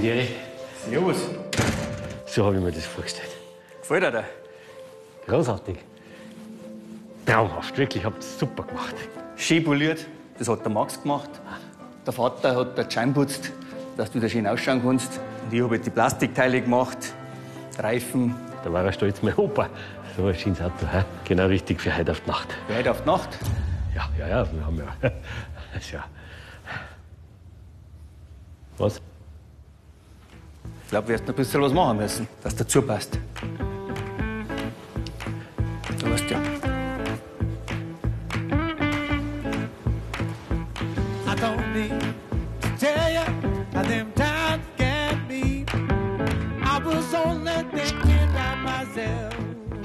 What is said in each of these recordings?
dir? Servus. So habe ich mir das vorgestellt. Gefällt dir der? Großartig. Traumhaft, wirklich, habt ihr super gemacht. Schön poliert. Das hat der Max gemacht. Der Vater hat den Schein putzt, dass du da schön ausschauen kannst. Und ich habe die Plastikteile gemacht, Reifen. Da war er stolz, mein Opa. So ein schönes Auto, hä? genau richtig für heute auf die Nacht. Für heute auf die Nacht. Ja, ja, ja, wir haben ja. Was? Ich glaube, wir noch ein bisschen was machen müssen, dass dazu passt. Du weißt ja. I don't need to tell you how them times can be. I was only thinking about myself.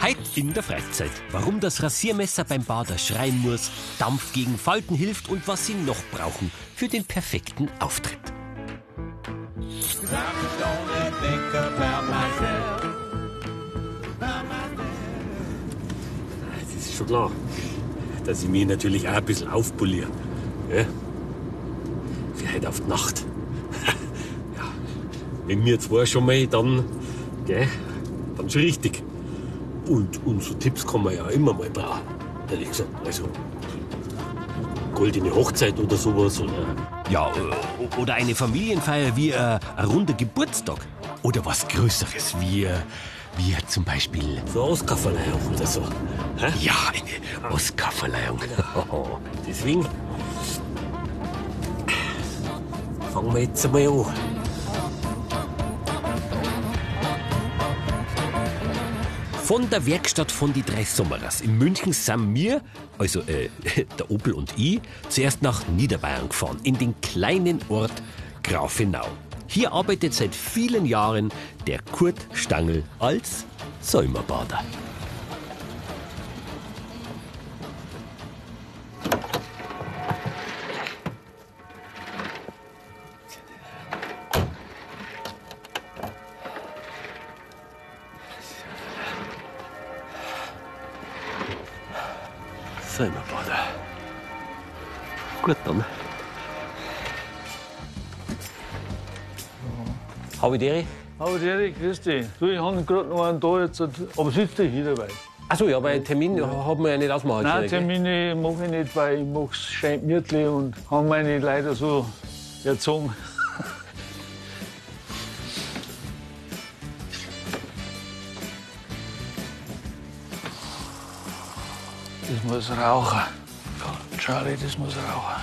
Heit in der Freizeit. Warum das Rasiermesser beim Bader schreien muss, Dampf gegen Falten hilft und was Sie noch brauchen für den perfekten Auftritt. Das ist schon klar, dass ich mich natürlich auch ein bisschen aufpoliere. Ja? Für heute auf die Nacht. ja. Wenn wir zwei schon mal, dann, gell, dann schon richtig. Und, und so Tipps kann man ja immer mal brauchen. Ehrlich gesagt, also goldene Hochzeit oder sowas. Oder Ja, oder eine Familienfeier wie äh, ein runder Geburtstag. Oder was Größeres wie, äh, wie zum Beispiel. so eine Oscarverleihung oder so. Hä? Ja, eine Oscarverleihung. Deswegen fangen wir jetzt einmal an. Von der Werkstatt von die drei Sommerers in München sind wir, also äh, der Opel und ich, zuerst nach Niederbayern gefahren, in den kleinen Ort Grafenau. Hier arbeitet seit vielen Jahren der Kurt Stangl als Säumerbader. Säumerbader. Gut dann. Habe ich dir? Aber Erik, grüß dich. Du, ich habe gerade noch einen da jetzt, aber sitzt du hier dabei? Achso, ja, einen Termin haben wir ja nicht ausmachen Nein? Termine mache ich nicht, weil ich mache es schön gemütlich und habe meine leider so erzogen. Das muss rauchen. Charlie, das muss rauchen.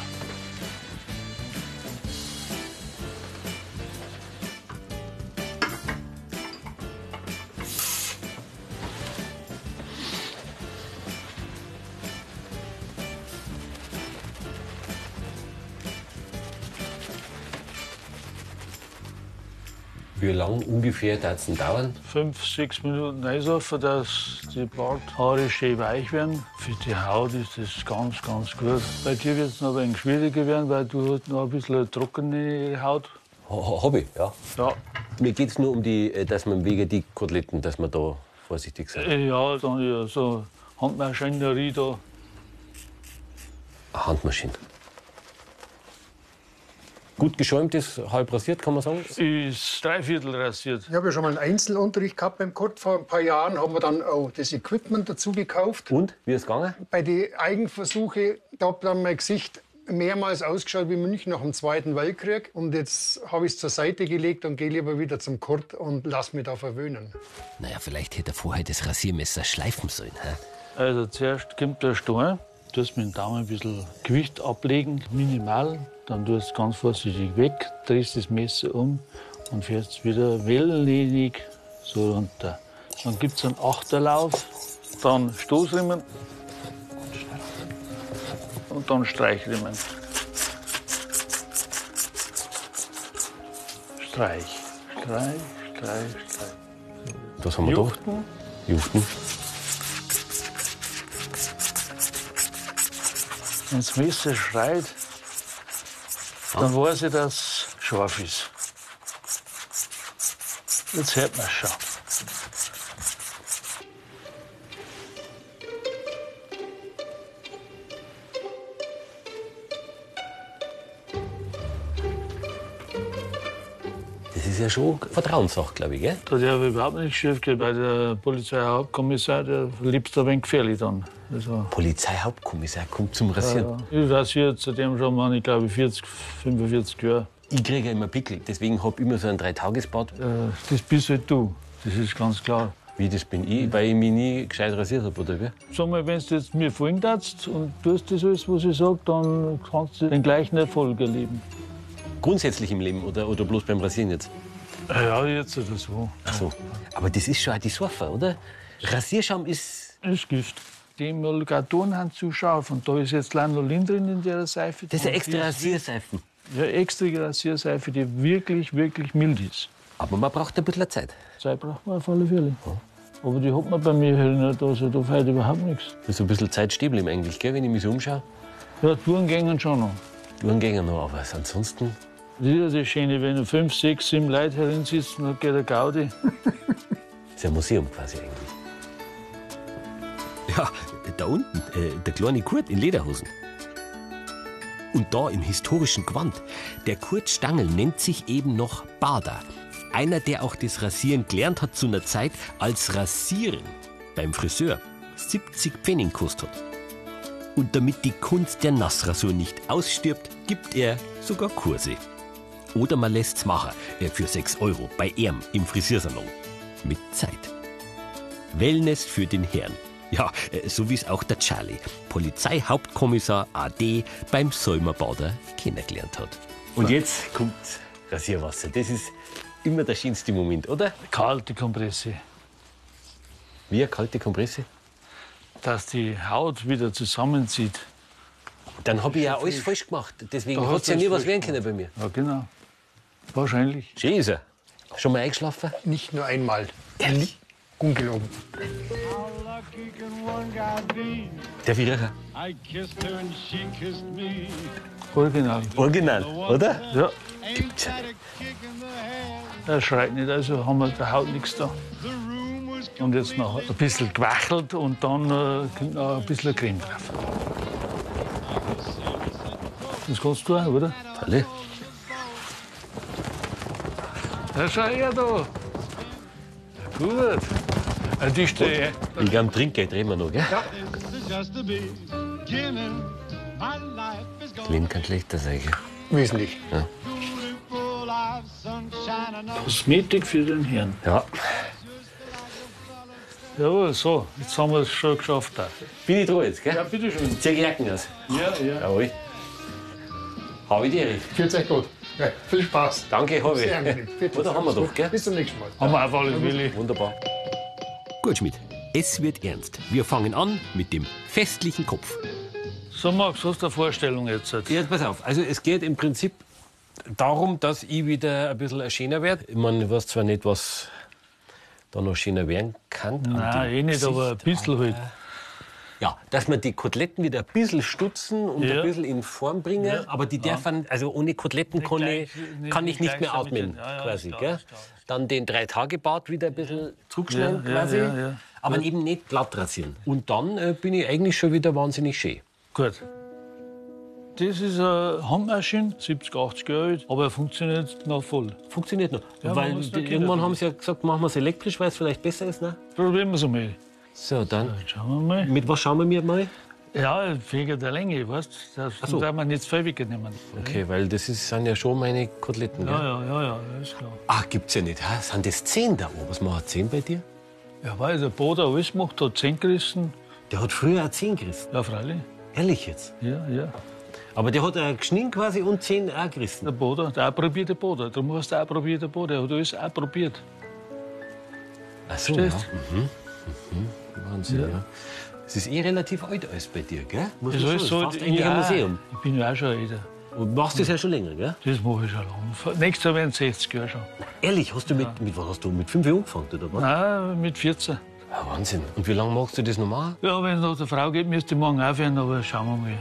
Wie lang ungefähr darf es denn dauern? fünf, sechs Minuten einsaufen, dass die Barthaare schön weich werden. Für die Haut ist das ganz, ganz gut. Bei dir wird es noch ein wenig schwieriger werden, weil du hast noch ein bisschen trockene Haut. Ha, Habe ich, ja. Ja, Mir geht es nur um die, äh, dass man wegen die Koteletten, dass man da vorsichtig sein. äh, ja dann ja, so Handmaschinerie da. Handmaschine. Gut geschäumt ist, halb rasiert, kann man sagen. Ist dreiviertel rasiert. Ich habe ja schon mal einen Einzelunterricht gehabt beim Kurt. Vor ein paar Jahren haben wir dann auch das Equipment dazu gekauft. Und, wie ist es gegangen? Bei den Eigenversuchen, da hat dann mein Gesicht mehrmals ausgeschaut wie München nach dem Zweiten Weltkrieg. Und jetzt habe ich es zur Seite gelegt und gehe lieber wieder zum Kurt und lass mich da verwöhnen. Naja, vielleicht hätte er vorher das Rasiermesser schleifen sollen. Hä? Also zuerst kommt der Stein, tust mit dem Daumen ein bisschen Gewicht ablegen, minimal. Dann tust du ganz vorsichtig weg, drehst das Messer um und fährst wieder wellenlinig so runter. Dann gibt es einen Achterlauf, dann Stoßriemen und dann Streichriemen. Streich, Streich, Streich, Streich. Was haben wir Juchten. da? Juften. Wenn das Messer schreit, dann weiß ich, dass es scharf ist. Jetzt hört man es schon. Ist ja schon Vertrauenssache, glaube ich, gell? Da darf überhaupt nichts schief weil der Polizeihauptkommissar, der liebt ein wenig gefährlich dann. Also, Polizeihauptkommissar kommt zum Rasieren. ja. Ich rasiere seitdem schon mal, ich glaube, 40, 45 Jahre. Ich kriege ja immer Pickel, deswegen habe ich immer so ein Dreitagesbad. Äh, das bist halt du, das ist ganz klar. Wie, das bin ich, weil ich mich nie gescheit rasiert habe, oder wie? Sag mal, wenn du jetzt mir folgen darfst und tust das alles, was ich sage, dann kannst du den gleichen Erfolg erleben. Grundsätzlich im Leben oder, oder bloß beim Rasieren jetzt? Ja, jetzt oder so. Ach so. Aber das ist schon auch die Sorfe, oder? Rasierschaum ist. ist Gift. Die Emulgatoren haben zu scharf und da ist jetzt Lanolin drin in der Seife. Das ist ja Und extra Rasierseifen. Ja, extra Rasierseife, die wirklich, wirklich mild ist. Aber man braucht ein bisschen Zeit. Zeit braucht man auf alle Fälle. Aber die hat man bei mir halt nicht, also da fehlt überhaupt nichts. Das ist ein bisschen Zeit stehen bleiben eigentlich, gell? wenn ich mich so umschaue. Ja, Touren gehen schon noch. Touren gehen noch, aber ansonsten. Das ist ja das Schöne, wenn fünf, sechs, sieben Leute herin-sitzen, dann geht der Gaudi. Das ist ein Museum quasi eigentlich. Ja, da unten, äh, der kleine Kurt in Lederhosen. Und da im historischen Gewand. Der Kurt Stangl nennt sich eben noch Bader. Einer, der auch das Rasieren gelernt hat zu einer Zeit, als Rasieren beim Friseur 70 Pfennig gekostet hat. Und damit die Kunst der Nassrasur nicht ausstirbt, gibt er sogar Kurse. Oder man lässt's machen äh, für 6 Euro bei ihm im Friseursalon. Mit Zeit. Wellness für den Herrn. Ja, äh, so wie es auch der Charlie, Polizeihauptkommissar AD beim Säumerbader kennengelernt hat. Und jetzt kommt Rasierwasser. Das ist immer der schönste Moment, oder? Kalte Kompresse. Wie eine kalte Kompresse. Dass die Haut wieder zusammenzieht. Dann habe ich ja alles falsch gemacht. Deswegen hat hast es ja nie was werden können bei mir. Ja, genau. Wahrscheinlich. Schön ist er. Schon mal eingeschlafen? Nicht nur einmal. Ehrlich? Ungelogen. lucky can one guy be? Der Vierer. I kissed her and she kissed me. Original. Original, oder? Ja, er schreit nicht, also haben wir der Haut nichts da. Und jetzt noch ein bisschen gewachelt und dann äh, kommt noch ein bisschen Creme drauf. Das kannst du auch, oder? Alle. Ja, schau her da. Gut. Ein Tisch der Ich glaube, Trinkgeld reden wir noch, gell? is Das Leben kann schlechter sein, gell? Wesentlich. all. Kosmetik für den Herrn. Ja. Jawohl, so, jetzt haben wir es schon geschafft. Da. Bin ich dran jetzt, gell? Ja, bitteschön. Zieh die Jacken aus. Ja, ja. Jawohl. Habe ich die Ehre. Fühlt euch gut. Ja, viel Spaß. Danke, habe Sehr angenehm. Oder haben wir doch, gell? Bis zum nächsten Mal. Haben wir auf alle Fälle. Wunderbar. Gut, Schmidt. Es wird ernst. Wir fangen an mit dem festlichen Kopf. So, Max, hast du eine Vorstellung jetzt? Ja, pass auf. Also es geht im Prinzip darum, dass ich wieder ein bisschen schöner werde. Ich meine, ich weiß zwar nicht, was da noch schöner werden kann. an Nein, eh nicht, aber ein Gesicht, bisschen halt. Ja, dass wir die Koteletten wieder ein bisschen stutzen und Ja. ein bisschen in Form bringen. Ja. Aber die dürfen, also ohne Koteletten kann, ich, gleich- nicht- kann ich nicht mehr atmen, den- ja, ja, quasi. klar, klar. Dann den Drei-Tage-Bart wieder ein bisschen zurückschneiden, Ja, ja, quasi. ja, ja. Aber eben nicht glatt rasieren. Und dann äh, bin ich eigentlich schon wieder wahnsinnig schön. Gut. Das ist eine Handmaschine, 70, 80 Jahre alt, aber er funktioniert noch voll. Funktioniert noch. Ja, man weil irgendwann haben sie ja gesagt, machen wir es elektrisch, weil es vielleicht besser ist. Ne? Probieren wir es einmal. So, dann. Jetzt schauen wir mal. Mit was schauen wir mir mal? Ja, wegen der Länge, weißt du? Das so. darf man nicht zu viel wegnehmen. Okay, weil das ist, sind ja schon meine Koteletten. Gell? Ja, ja, ja, ja, ist klar. Ach, gibt's ja nicht. Sind das zehn da oben? Was macht zehn bei dir? Ja, weil der Boden alles gemacht hat, 10 gerissen. Der hat früher auch zehn gerissen. Ja, freilich. Ehrlich jetzt. Ja, ja. Aber der hat auch geschnitten quasi und zehn auch gerissen. Der Boden, der approbierte Boden. Darum hast du approbierte Boden. Er hat alles approbiert. Ach so, ja. Verstehst Mhm. Mhm. Wahnsinn, ja. Es ist eh relativ alt alles bei dir, gell? Muss Das ist so, fast eigentlich ein ja, Museum. Ich bin ja auch schon älter. Und machst das ja schon länger, gell? Das mache ich schon lange. Nächstes Jahr werden es 60 Jahre schon. Ehrlich, hast du mit, mit was hast du mit fünf Jahren angefangen, oder was? Nein, mit 14. Ja, Wahnsinn. Und wie lange machst du das normal? Ja, wenn es nach der Frau geht, müsste ich morgen aufhören, aber schauen wir mal.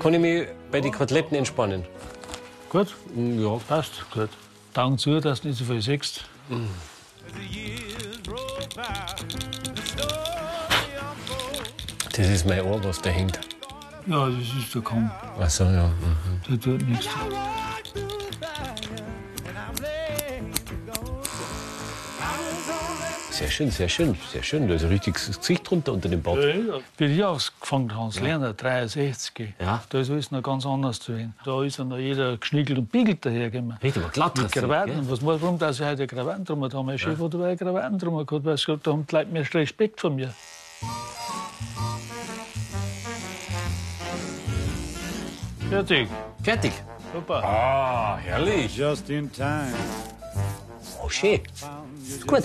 Kann ich mich bei den Koteletten entspannen? Gut? Ja. Passt, gut. Daumen zu, dass du nicht so viel siehst. Das ist mein Ohr, was da hängt. Ja, das ist der Kamm. Ach so, ja. Mhm. Der tut nichts. Sehr schön, sehr schön, sehr schön. Da ist ein richtiges Gesicht drunter unter dem Bart. Wie ich angefangen habe, das Lernen, 63, Ja. da ist alles noch ganz anders zu sehen. Da ist ja noch jeder geschniegelt und biegelt dahergekommen. Richtig, aber glatt Mit Krawatten. gell? Was, warum, dass ich heute Krawatten drum habe? Da haben mein Chef oder weil Krawatten drum gehabt, weil sie gesagt haben, die Leute mehr Respekt von mir. Fertig. Fertig. Super. Ah, herrlich. Just in time. Oh, schön. Ist gut.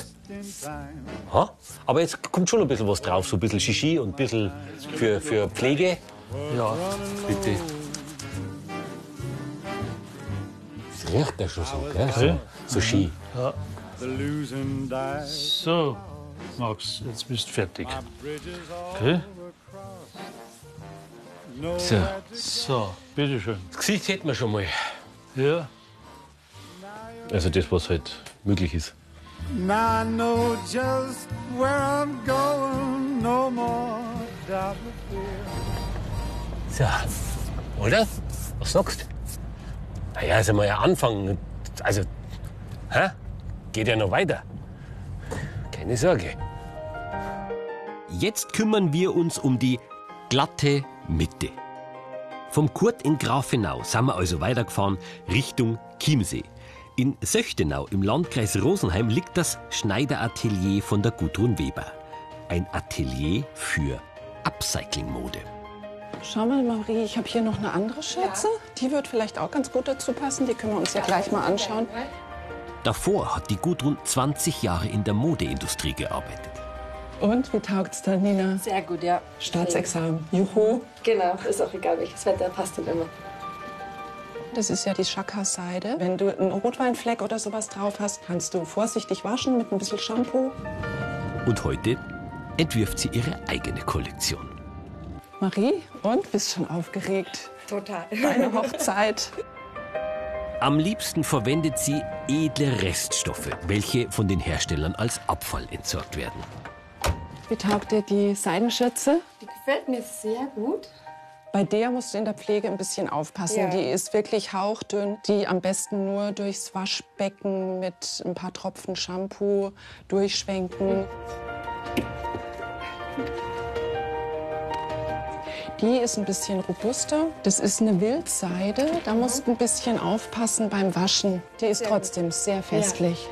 Ha? Aber jetzt kommt schon ein bisschen was drauf, so ein bisschen Shishi und ein bisschen für, für Pflege. Ja. Bitte. Das riecht ja schon so, gell? So, so Ski. Die. So, Max, jetzt bist du fertig. Okay? So. So, bitteschön. Das Gesicht hätten wir schon mal. Ja. Also das, was halt möglich ist. Now I know just where I'm going. No more doubt or fear. So. Oder? Was sagst du? Naja, ist einmal ein Anfang. Also, hä? Geht ja noch weiter. Keine Sorge. Jetzt kümmern wir uns um die glatte Mitte. Vom Kurt in Grafenau sind wir also weitergefahren Richtung Chiemsee. In Söchtenau im Landkreis Rosenheim liegt das Schneideratelier von der Gudrun Weber. Ein Atelier für Upcycling-Mode. Schau mal, Marie, ich habe hier noch eine andere Schürze. Die wird vielleicht auch ganz gut dazu passen. Die können wir uns ja gleich mal anschauen. Davor hat die Gudrun 20 Jahre in der Modeindustrie gearbeitet. Und wie taugt's da, Nina? Sehr gut, ja. Staatsexamen. Juhu. Genau, ist auch egal welches Wetter, passt dann immer. Das ist ja die Chakra-Seide. Wenn du einen Rotweinfleck oder sowas drauf hast, kannst du vorsichtig waschen mit ein bisschen Shampoo. Und heute entwirft sie ihre eigene Kollektion. Marie, und bist schon aufgeregt? Total. Deine Hochzeit. Am liebsten verwendet sie edle Reststoffe, welche von den Herstellern als Abfall entsorgt werden. Wie taugt dir die Seidenschürze? Die gefällt mir sehr gut. Bei der musst du in der Pflege ein bisschen aufpassen. Ja. Die ist wirklich hauchdünn. Die am besten nur durchs Waschbecken mit ein paar Tropfen Shampoo durchschwenken. Die ist ein bisschen robuster. Das ist eine Wildseide. Da musst du ein bisschen aufpassen beim Waschen. Die ist trotzdem sehr festlich.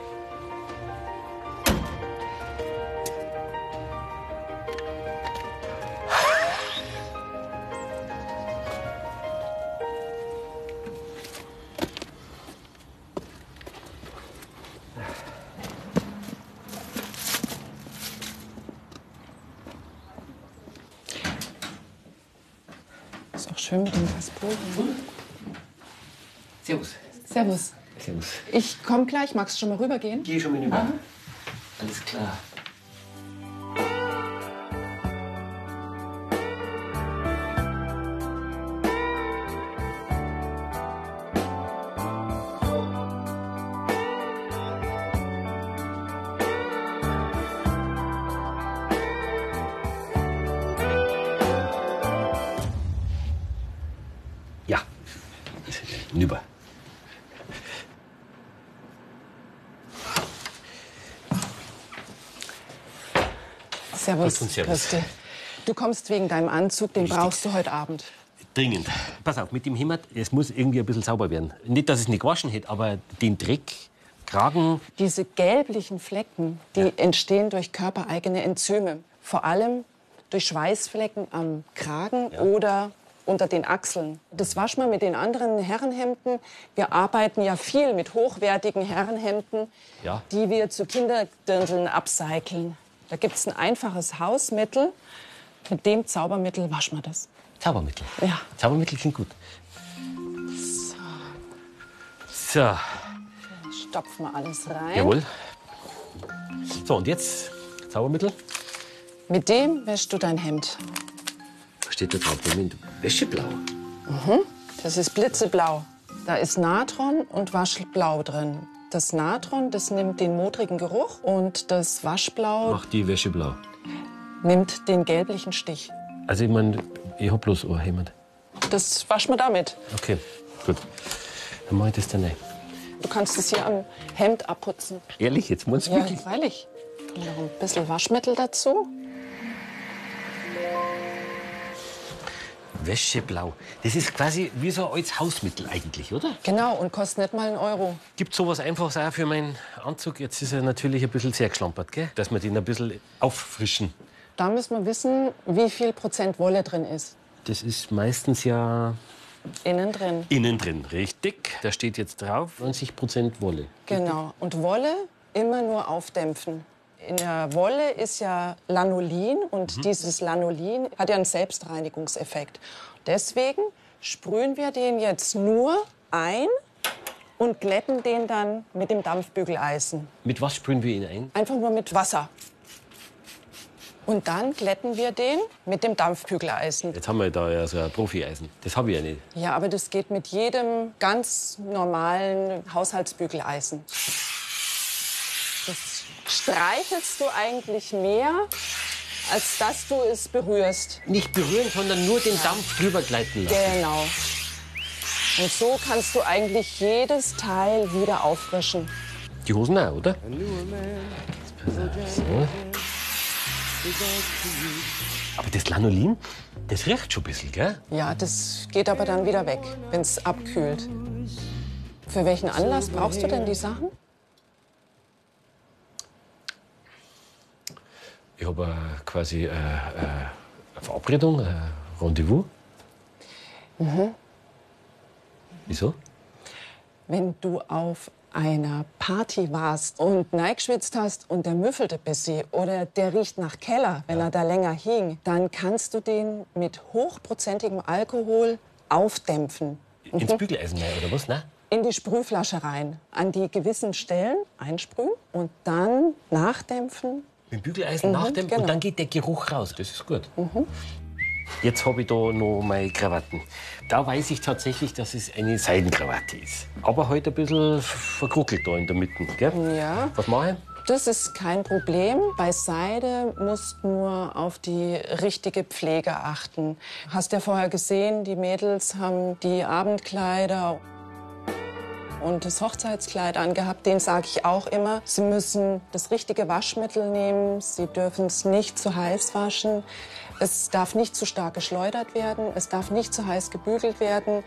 Ist auch schön mit dem Kaspolen. Servus. Servus. Servus. Ich komme gleich. Magst du schon mal rübergehen? Geh schon mal rüber. Alles klar. Christi. Du kommst wegen deinem Anzug, den brauchst du heute Abend. Dringend. Pass auf, mit dem Hemd, es muss irgendwie ein bisschen sauber werden. Nicht, dass es nicht gewaschen hätte, aber den Dreck, Kragen, Diese gelblichen Flecken, die entstehen durch körpereigene Enzyme. Vor allem durch Schweißflecken am Kragen oder unter den Achseln. Das waschen wir mit den anderen Herrenhemden. Wir arbeiten ja viel mit hochwertigen Herrenhemden, Ja. die wir zu Kinderdirndln upcyclen. Da gibt es ein einfaches Hausmittel. Mit dem Zaubermittel waschen wir das. Zaubermittel. Ja. Zaubermittel klingt gut. So, Stopfen wir alles rein. jawohl. So, und jetzt Zaubermittel. Mit dem wäschst du dein Hemd. Was steht da drauf? Moment. Wäscheblau. Das ist blitzeblau. Da ist Natron und Waschblau drin. Das Natron, das nimmt den modrigen Geruch und das Waschblau Mach die Wäsche blau. nimmt den gelblichen Stich. Also, ich meine, ich hab bloß Hemd. Das waschen wir damit. Okay, gut. Dann mach ich das dann rein. Du kannst es hier am Hemd abputzen. Ehrlich, jetzt muss ich Ja, wirklich. freilich. Noch ein bisschen Waschmittel dazu. Wäscheblau. Das ist quasi wie so als Hausmittel eigentlich, oder? Genau, und kostet nicht mal einen Euro. Gibt sowas Einfaches auch für meinen Anzug? Jetzt ist er natürlich ein bisschen sehr geschlampert, gell? Dass wir den ein bisschen auffrischen. Da müssen wir wissen, wie viel Prozent Wolle drin ist. Das ist meistens ja Innen drin. innen drin, richtig? Da steht jetzt drauf 90% Wolle. Genau. Und Wolle immer nur aufdämpfen. In der Wolle ist ja Lanolin und dieses Lanolin hat ja einen Selbstreinigungseffekt. Deswegen sprühen wir den jetzt nur ein und glätten den dann mit dem Dampfbügeleisen. Mit was sprühen wir ihn ein? Einfach nur mit Wasser. Und dann glätten wir den mit dem Dampfbügeleisen. Jetzt haben wir da ja so ein Profi-Eisen. Das habe ich ja nicht. Ja, aber das geht mit jedem ganz normalen Haushaltsbügeleisen. Streichelst du eigentlich mehr, als dass du es berührst. Nicht berühren, sondern nur den Dampf drüber gleiten lassen. Genau. Und so kannst du eigentlich jedes Teil wieder auffrischen. Die Hosen auch, oder? So. Aber das Lanolin, das riecht schon ein bisschen, gell? Ja, das geht aber dann wieder weg, wenn es abkühlt. Für welchen Anlass brauchst du denn die Sachen? Ich habe äh, quasi äh, äh, eine Verabredung, ein Rendezvous. Wieso? Wenn du auf einer Party warst und neigeschwitzt hast und der müffelt ein bisschen oder der riecht nach Keller, wenn er da länger hing, dann kannst du den mit hochprozentigem Alkohol aufdämpfen. Ins Bügeleisen rein, oder was? Nein? In die Sprühflasche rein, an die gewissen Stellen einsprühen und dann nachdämpfen. Mit dem Bügeleisen Mhm, nachdämpfen genau. und dann geht der Geruch raus. Das ist gut. Jetzt habe ich da noch meine Krawatten. Da weiß ich tatsächlich, dass es eine Seidenkrawatte ist. Aber heute ein bisschen verkruckelt da in der Mitte. Gell? Ja. Was mache ich? Das ist kein Problem. Bei Seide musst nur auf die richtige Pflege achten. Hast ja vorher gesehen, die Mädels haben die Abendkleider und das Hochzeitskleid angehabt. Den sage ich auch immer. Sie müssen das richtige Waschmittel nehmen. Sie dürfen es nicht zu heiß waschen. Es darf nicht zu stark geschleudert werden. Es darf nicht zu heiß gebügelt werden.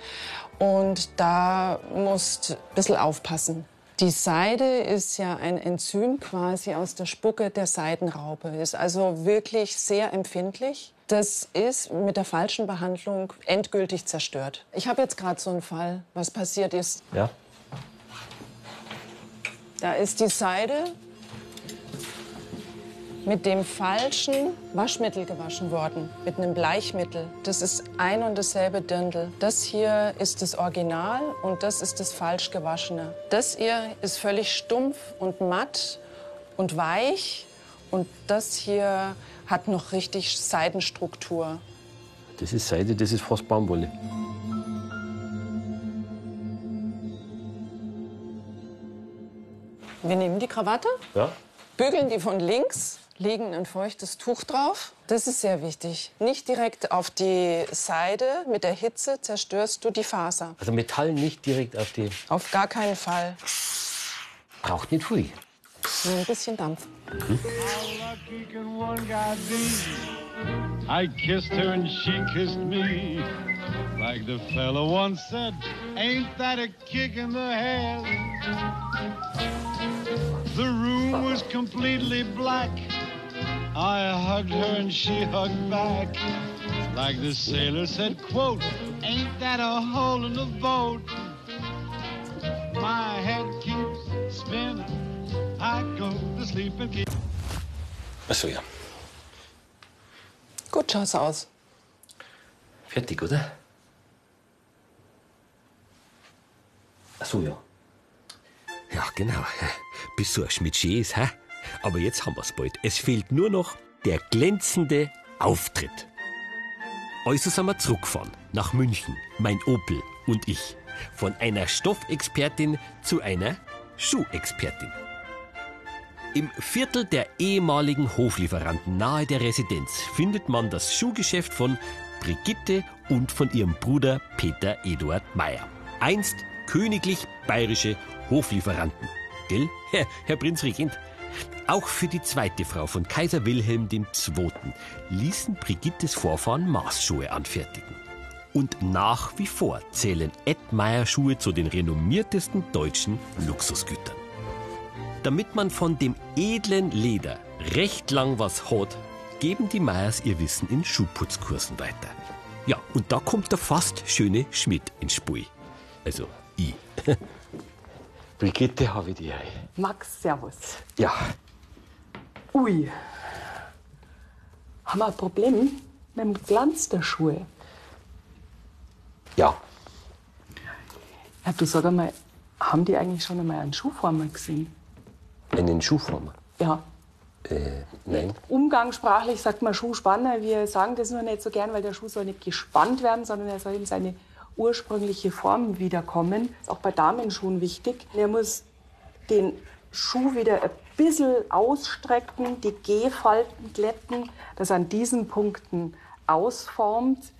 Und da musst ein bisschen aufpassen. Die Seide ist ja ein Enzym quasi aus der Spucke der Seidenraupe, ist also wirklich sehr empfindlich. Das ist mit der falschen Behandlung endgültig zerstört. Ich habe jetzt gerade so einen Fall, was passiert ist. Ja. Da ist die Seide mit dem falschen Waschmittel gewaschen worden, mit einem Bleichmittel. Das ist ein und dasselbe Dirndl. Das hier ist das Original und das ist das falsch gewaschene. Das hier ist völlig stumpf und matt und weich und das hier hat noch richtig Seidenstruktur. Das ist Seide, das ist fast Baumwolle. Wir nehmen die Krawatte, Ja. bügeln die von links, legen ein feuchtes Tuch drauf. Das ist sehr wichtig. Nicht direkt auf die Seide. Mit der Hitze zerstörst du die Faser. Also Metall nicht direkt auf die. Auf gar keinen Fall. Braucht nicht viel. Nur ein bisschen Dampf. lucky can one guy be? I kissed her and she kissed me. Like the fella once said, ain't that a kick in the head? The room was completely black. I hugged her and she hugged back. Like the sailor said, quote, ain't that a hole in the boat? My head keeps spinning. I go to sleep and keep Achso, ja. Gut schaut's aus. Fertig, oder? Achso, ja. Ja, genau. Bis so ein Schmidtschee ist, hä? Aber jetzt haben wir's bald. Es fehlt nur noch der glänzende Auftritt. Also sind wir zurückgefahren nach München, mein Opel und ich. Von einer Stoffexpertin zu einer Schuhexpertin. Im Viertel der ehemaligen Hoflieferanten nahe der Residenz findet man das Schuhgeschäft von Brigitte und von ihrem Bruder Peter Eduard Meyer. Einst königlich bayerische Hoflieferanten. Gell, Herr, Herr Prinzregent? Auch für die zweite Frau von Kaiser Wilhelm II. ließen Brigittes Vorfahren Maßschuhe anfertigen. Und nach wie vor zählen Edmeier-Schuhe zu den renommiertesten deutschen Luxusgütern. Damit man von dem edlen Leder recht lang was hat, geben die Meyers ihr Wissen in Schuhputzkursen weiter. Ja, und da kommt der fast schöne Schmidt ins Spiel. Also, ich. Brigitte, habe ich die Ehre. Max, servus. Ja, Ui. Haben wir ein Problem mit dem Glanz der Schuhe? ja. Ja, du sag einmal, haben die eigentlich schon einmal einen Schuhformer gesehen? Einen Schuhformer? Ja. Äh, nein. Umgangssprachlich sagt man Schuhspanner. Wir sagen das nur nicht so gern, weil der Schuh soll nicht gespannt werden, sondern er soll in seine ursprüngliche Form wiederkommen. Das ist auch bei Damenschuhen wichtig. Er muss den Schuh wieder ein bisschen ausstrecken, die Gehfalten glätten, dass er an diesen Punkten ausformt,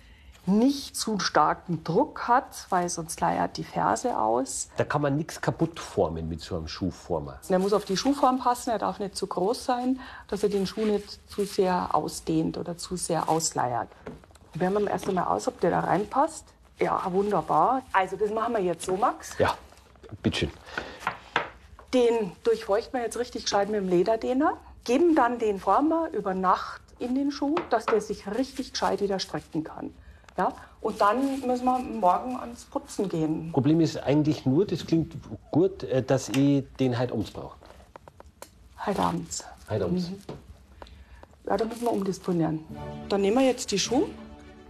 nicht zu starken Druck hat, weil sonst leiert die Ferse aus. Da kann man nichts kaputt formen mit so einem Schuhformer. Er muss auf die Schuhform passen, er darf nicht zu groß sein, dass er den Schuh nicht zu sehr ausdehnt oder zu sehr ausleiert. Probieren wir erst einmal aus, ob der da reinpasst. Ja, wunderbar. Also das machen wir jetzt so, Max. Ja, bitteschön. Den durchfeuchten wir jetzt richtig gescheit mit dem Lederdehner, geben dann den Former über Nacht in den Schuh, dass der sich richtig gescheit wieder strecken kann. Ja? Und dann müssen wir morgen ans Putzen gehen. Problem ist eigentlich nur, das klingt gut, äh, dass ich den heute abends brauche. Heute abends. Heute abends. Ja, da müssen wir umdisponieren. Dann nehmen wir jetzt die Schuhe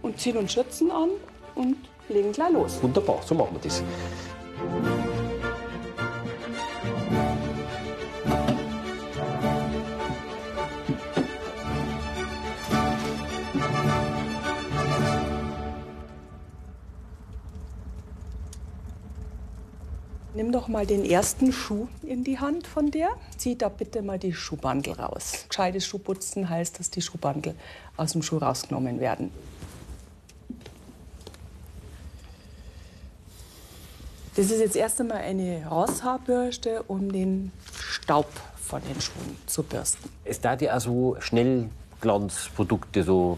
und ziehen uns Schürzen an und legen gleich los. Wunderbar, so machen wir das. Nimm doch mal den ersten Schuh in die Hand von der. Zieh da bitte mal die Schuhbandel raus. Gescheites Schuhputzen heißt, dass die Schuhbandel aus dem Schuh rausgenommen werden. Das ist jetzt erst einmal eine Rosshaarbürste, um den Staub von den Schuhen zu bürsten. Es da die also Schnellglanzprodukte, so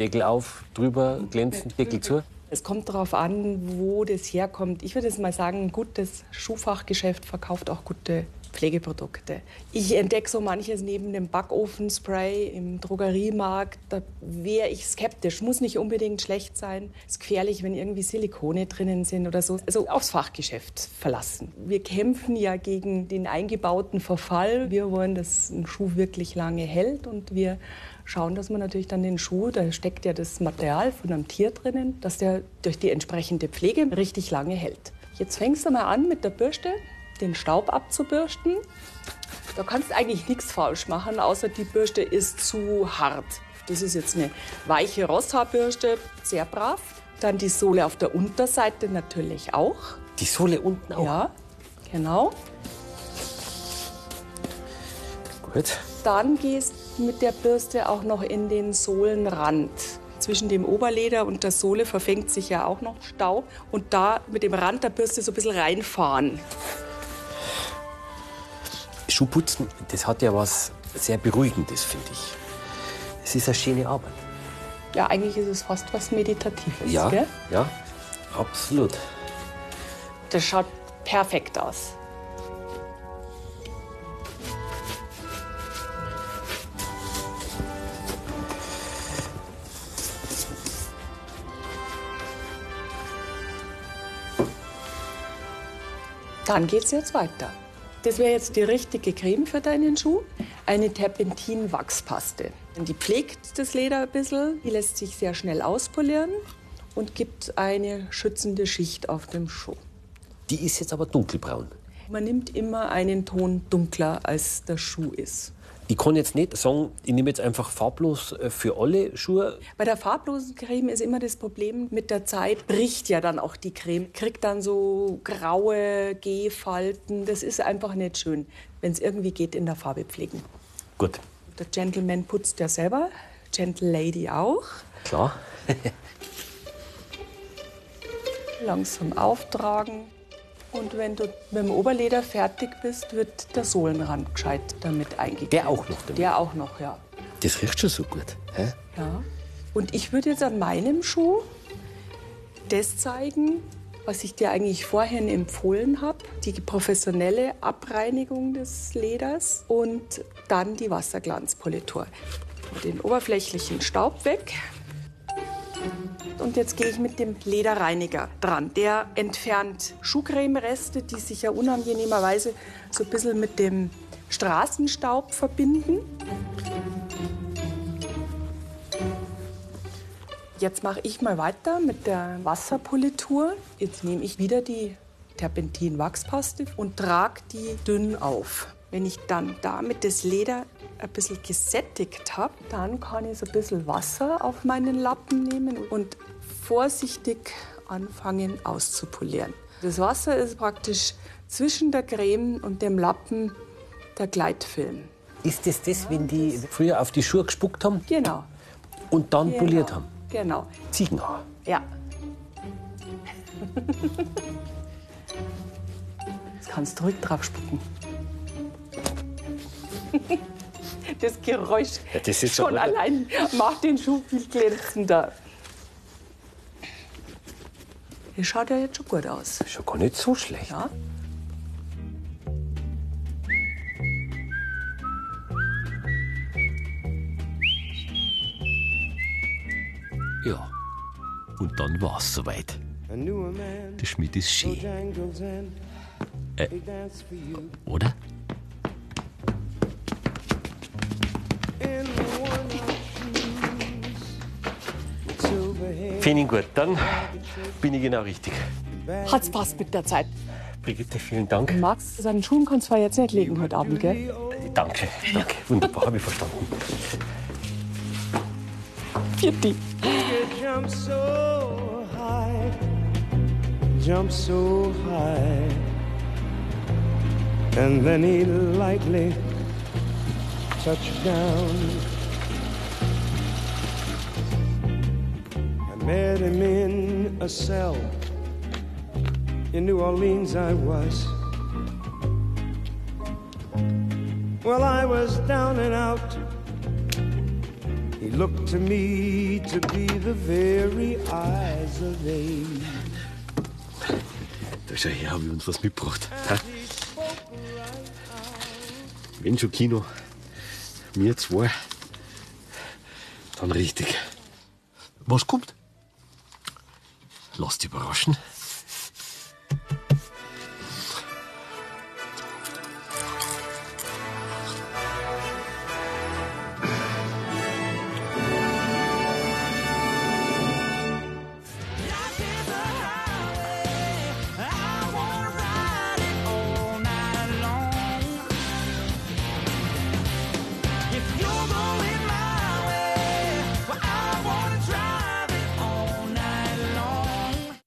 Deckel auf, drüber, glänzen, Deckel zu. Es kommt darauf an, wo das herkommt. Ich würde jetzt mal sagen, ein gutes Schuhfachgeschäft verkauft auch gute Pflegeprodukte. Ich entdecke so manches neben dem Backofenspray im Drogeriemarkt. Da wäre ich skeptisch. Muss nicht unbedingt schlecht sein. Ist gefährlich, wenn irgendwie Silikone drinnen sind oder so. Also aufs Fachgeschäft verlassen. Wir kämpfen ja gegen den eingebauten Verfall. Wir wollen, dass ein Schuh wirklich lange hält und wir schauen, dass man natürlich dann den Schuh, da steckt ja das Material von einem Tier drinnen, dass der durch die entsprechende Pflege richtig lange hält. Jetzt fängst du mal an mit der Bürste den Staub abzubürsten. Da kannst du eigentlich nichts falsch machen, außer die Bürste ist zu hart. Das ist jetzt eine weiche Rosshaarbürste, sehr brav. Dann die Sohle auf der Unterseite natürlich auch. Die Sohle unten auch? Ja, genau. Gut. Dann gehst du mit der Bürste auch noch in den Sohlenrand. Zwischen dem Oberleder und der Sohle verfängt sich ja auch noch Staub. Und da mit dem Rand der Bürste so ein bisschen reinfahren. Schuhputzen, das hat ja was sehr Beruhigendes, finde ich. Es ist eine schöne Arbeit. Ja, eigentlich ist es fast was Meditatives. Ja, Gell? ja, absolut. Das schaut perfekt aus. Dann geht's jetzt weiter. Das wäre jetzt die richtige Creme für deinen Schuh. Eine Terpentin-Wachspaste. Die pflegt das Leder ein bisschen, die lässt sich sehr schnell auspolieren und gibt eine schützende Schicht auf dem Schuh. Die ist jetzt aber dunkelbraun. Man nimmt immer einen Ton dunkler, als der Schuh ist. Ich kann jetzt nicht sagen, ich nehme jetzt einfach farblos äh, für alle Schuhe. Bei der farblosen Creme ist immer das Problem, mit der Zeit bricht ja dann auch die Creme, kriegt dann so graue Gehfalten. Das ist einfach nicht schön, wenn es irgendwie geht in der Farbe pflegen. Gut, Der Gentleman putzt ja selber, Gentle Lady auch. klar. Langsam auftragen. Und wenn du mit dem Oberleder fertig bist, wird der Sohlenrand gescheit damit eingeklebt. Der auch noch damit? Der auch noch, ja. Das riecht schon so gut. Hä? ja. Und ich würde jetzt an meinem Schuh das zeigen, was ich dir eigentlich vorhin empfohlen habe. Die professionelle Abreinigung des Leders und dann die Wasserglanzpolitur. Den oberflächlichen Staub weg. Und jetzt gehe ich mit dem Lederreiniger dran. Der entfernt Schuhcremereste, die sich ja unangenehmerweise so ein bisschen mit dem Straßenstaub verbinden. Jetzt mache ich mal weiter mit der Wasserpolitur. Jetzt nehme ich wieder die Terpentin-Wachspaste und trage die dünn auf. Wenn ich dann damit das Leder ein bisschen gesättigt habe, dann kann ich so ein bisschen Wasser auf meinen Lappen nehmen und vorsichtig anfangen auszupolieren. Das Wasser ist praktisch zwischen der Creme und dem Lappen der Gleitfilm. Ist das das, wenn die früher auf die Schuhe gespuckt haben Genau, und dann Genau. poliert haben? genau. Ziegenhaar. Ja. Jetzt kannst du ruhig drauf spucken. Das Geräusch Ja, das ist schon allein macht den Schuh viel glänzender. Das schaut ja jetzt schon gut aus. Schon gar nicht so schlecht. Ja? Ja. Und dann war's soweit. Der Schmied ist schön. Äh, oder? Finde ich gut, dann bin ich genau richtig. Hat's passt mit der Zeit. Brigitte, vielen Dank. Max, seinen Schuhen kannst du zwar jetzt nicht legen heute Abend, gell? Danke, danke. Wunderbar, habe ich verstanden. Vierti. jump so high, jump so high, and then he lightly touched down. Met him in a cell in New Orleans. I was. Well, I was down and out. He looked to me to be the very eyes of age. Da schau her, habe ich uns was mitgebracht. hä? Wenn schon Kino, wir zwei, dann richtig. Was kommt? Lass dich überraschen.